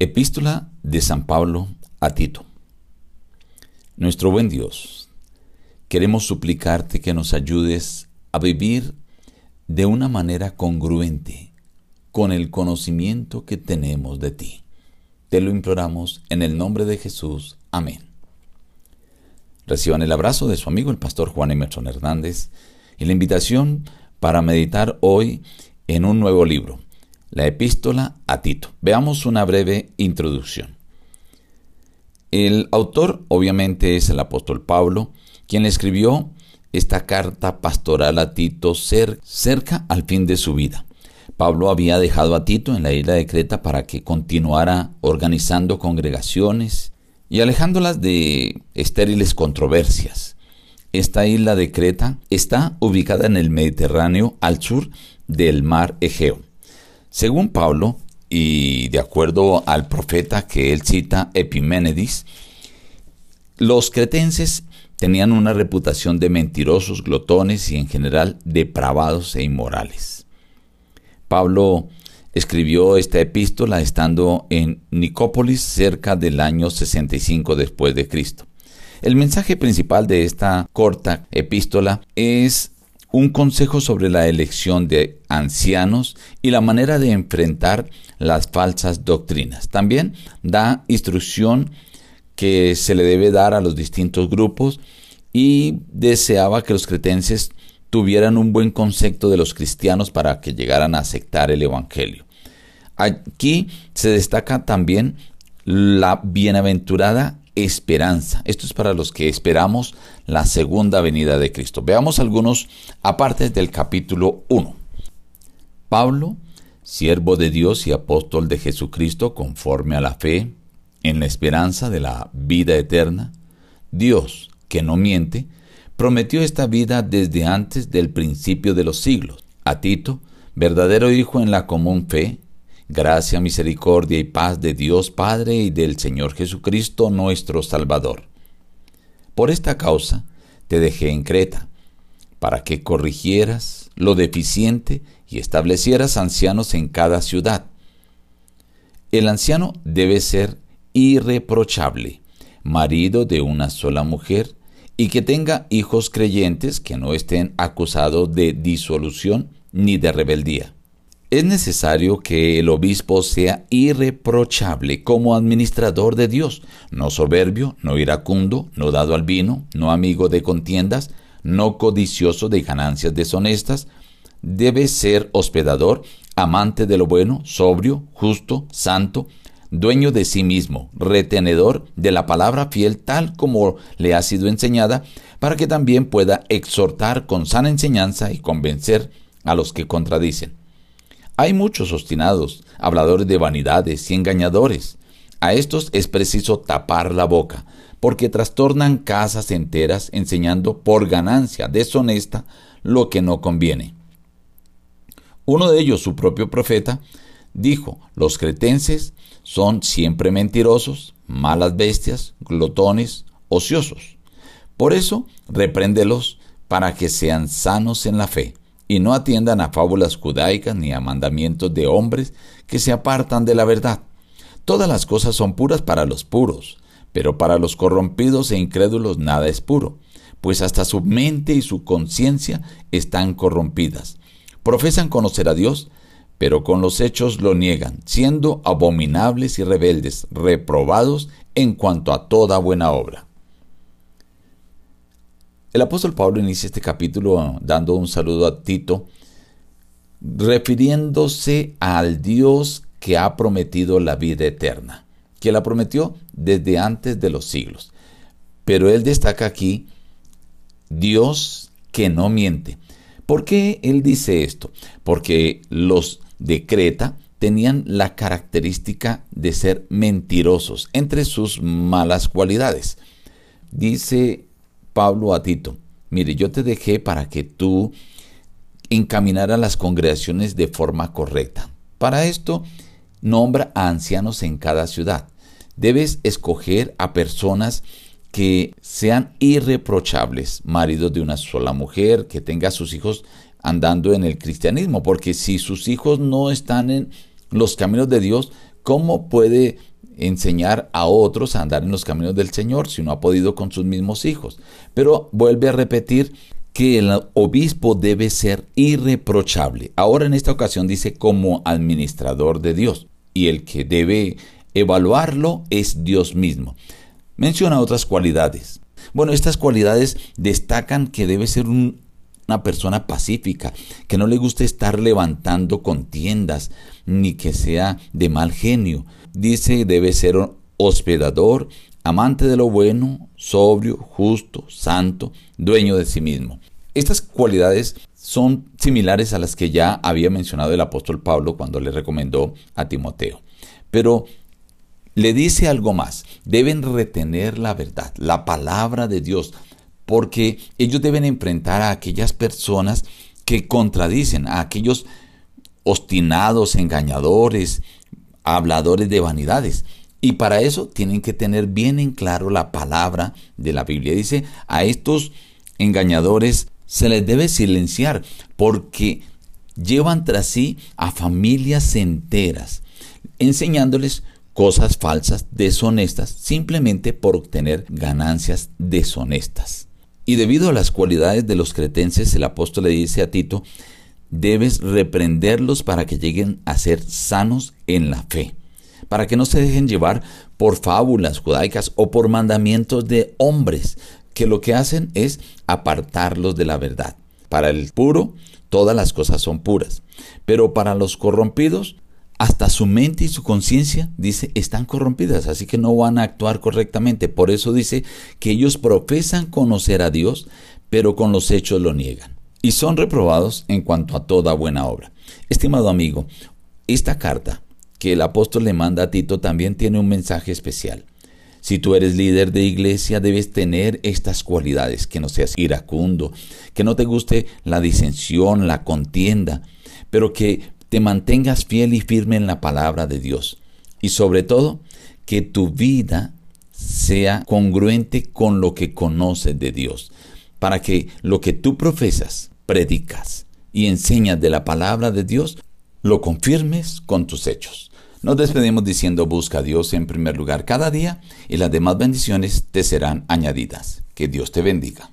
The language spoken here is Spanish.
Epístola de San Pablo a Tito. Nuestro buen Dios, queremos suplicarte que nos ayudes a vivir de una manera congruente con el conocimiento que tenemos de ti. Te lo imploramos en el nombre de Jesús. Amén. Reciban el abrazo de su amigo el pastor Juan Emerson Hernández y la invitación para meditar hoy en un nuevo libro la epístola a Tito. Veamos una breve introducción. El autor obviamente es el apóstol Pablo, quien le escribió esta carta pastoral a Tito cerca al fin de su vida. Pablo había dejado a Tito en la isla de Creta para que continuara organizando congregaciones y alejándolas de estériles controversias. Esta isla de Creta está ubicada en el Mediterráneo al sur del mar Egeo. Según Pablo, y de acuerdo al profeta que él cita, Epiménides, los cretenses tenían una reputación de mentirosos, glotones y en general depravados e inmorales. Pablo escribió esta epístola estando en Nicópolis cerca del año 65 después de Cristo. El mensaje principal de esta corta epístola es un consejo sobre la elección de ancianos y la manera de enfrentar las falsas doctrinas. También da instrucción que se le debe dar a los distintos grupos y deseaba que los cretenses tuvieran un buen concepto de los cristianos para que llegaran a aceptar el Evangelio. Aquí se destaca también la bienaventurada esperanza. Esto es para los que esperamos la segunda venida de Cristo. Veamos algunos apartes del capítulo 1. Pablo, siervo de Dios y apóstol de Jesucristo conforme a la fe, en la esperanza de la vida eterna, Dios, que no miente, prometió esta vida desde antes del principio de los siglos. A Tito, verdadero hijo en la común fe, Gracia, misericordia y paz de Dios Padre y del Señor Jesucristo nuestro Salvador. Por esta causa te dejé en Creta, para que corrigieras lo deficiente y establecieras ancianos en cada ciudad. El anciano debe ser irreprochable, marido de una sola mujer, y que tenga hijos creyentes que no estén acusados de disolución ni de rebeldía es necesario que el obispo sea irreprochable como administrador de Dios, no soberbio, no iracundo, no dado al vino, no amigo de contiendas, no codicioso de ganancias deshonestas, debe ser hospedador, amante de lo bueno, sobrio, justo, santo, dueño de sí mismo, retenedor de la palabra fiel tal como le ha sido enseñada, para que también pueda exhortar con sana enseñanza y convencer a los que contradicen. Hay muchos obstinados, habladores de vanidades y engañadores. A estos es preciso tapar la boca, porque trastornan casas enteras enseñando por ganancia deshonesta lo que no conviene. Uno de ellos, su propio profeta, dijo, los cretenses son siempre mentirosos, malas bestias, glotones, ociosos. Por eso, repréndelos para que sean sanos en la fe y no atiendan a fábulas judaicas ni a mandamientos de hombres que se apartan de la verdad. Todas las cosas son puras para los puros, pero para los corrompidos e incrédulos nada es puro, pues hasta su mente y su conciencia están corrompidas. Profesan conocer a Dios, pero con los hechos lo niegan, siendo abominables y rebeldes, reprobados en cuanto a toda buena obra. El apóstol Pablo inicia este capítulo dando un saludo a Tito, refiriéndose al Dios que ha prometido la vida eterna, que la prometió desde antes de los siglos. Pero él destaca aquí Dios que no miente. ¿Por qué él dice esto? Porque los de Creta tenían la característica de ser mentirosos entre sus malas cualidades. Dice Pablo a Tito, mire, yo te dejé para que tú encaminaras las congregaciones de forma correcta. Para esto, nombra a ancianos en cada ciudad. Debes escoger a personas que sean irreprochables, maridos de una sola mujer, que tenga a sus hijos andando en el cristianismo, porque si sus hijos no están en los caminos de Dios, ¿cómo puede enseñar a otros a andar en los caminos del Señor si no ha podido con sus mismos hijos? Pero vuelve a repetir que el obispo debe ser irreprochable. Ahora en esta ocasión dice como administrador de Dios y el que debe evaluarlo es Dios mismo. Menciona otras cualidades. Bueno, estas cualidades destacan que debe ser una persona pacífica, que no le guste estar levantando contiendas, ni que sea de mal genio. Dice debe ser hospedador, amante de lo bueno, sobrio, justo, santo, dueño de sí mismo. Estas cualidades son similares a las que ya había mencionado el apóstol Pablo cuando le recomendó a Timoteo. Pero le dice algo más. Deben retener la verdad, la palabra de Dios, porque ellos deben enfrentar a aquellas personas que contradicen, a aquellos obstinados, engañadores, habladores de vanidades. Y para eso tienen que tener bien en claro la palabra de la Biblia. Dice, a estos engañadores se les debe silenciar porque llevan tras sí a familias enteras, enseñándoles cosas falsas, deshonestas, simplemente por obtener ganancias deshonestas. Y debido a las cualidades de los cretenses, el apóstol le dice a Tito, debes reprenderlos para que lleguen a ser sanos en la fe, para que no se dejen llevar por fábulas judaicas o por mandamientos de hombres, que lo que hacen es apartarlos de la verdad. Para el puro, todas las cosas son puras, pero para los corrompidos, hasta su mente y su conciencia, dice, están corrompidas, así que no van a actuar correctamente. Por eso dice que ellos profesan conocer a Dios, pero con los hechos lo niegan. Y son reprobados en cuanto a toda buena obra. Estimado amigo, esta carta que el apóstol le manda a Tito también tiene un mensaje especial. Si tú eres líder de iglesia, debes tener estas cualidades, que no seas iracundo, que no te guste la disensión, la contienda, pero que te mantengas fiel y firme en la palabra de Dios. Y sobre todo, que tu vida sea congruente con lo que conoces de Dios, para que lo que tú profesas, predicas y enseñas de la palabra de Dios, lo confirmes con tus hechos. Nos despedimos diciendo busca a Dios en primer lugar cada día y las demás bendiciones te serán añadidas. Que Dios te bendiga.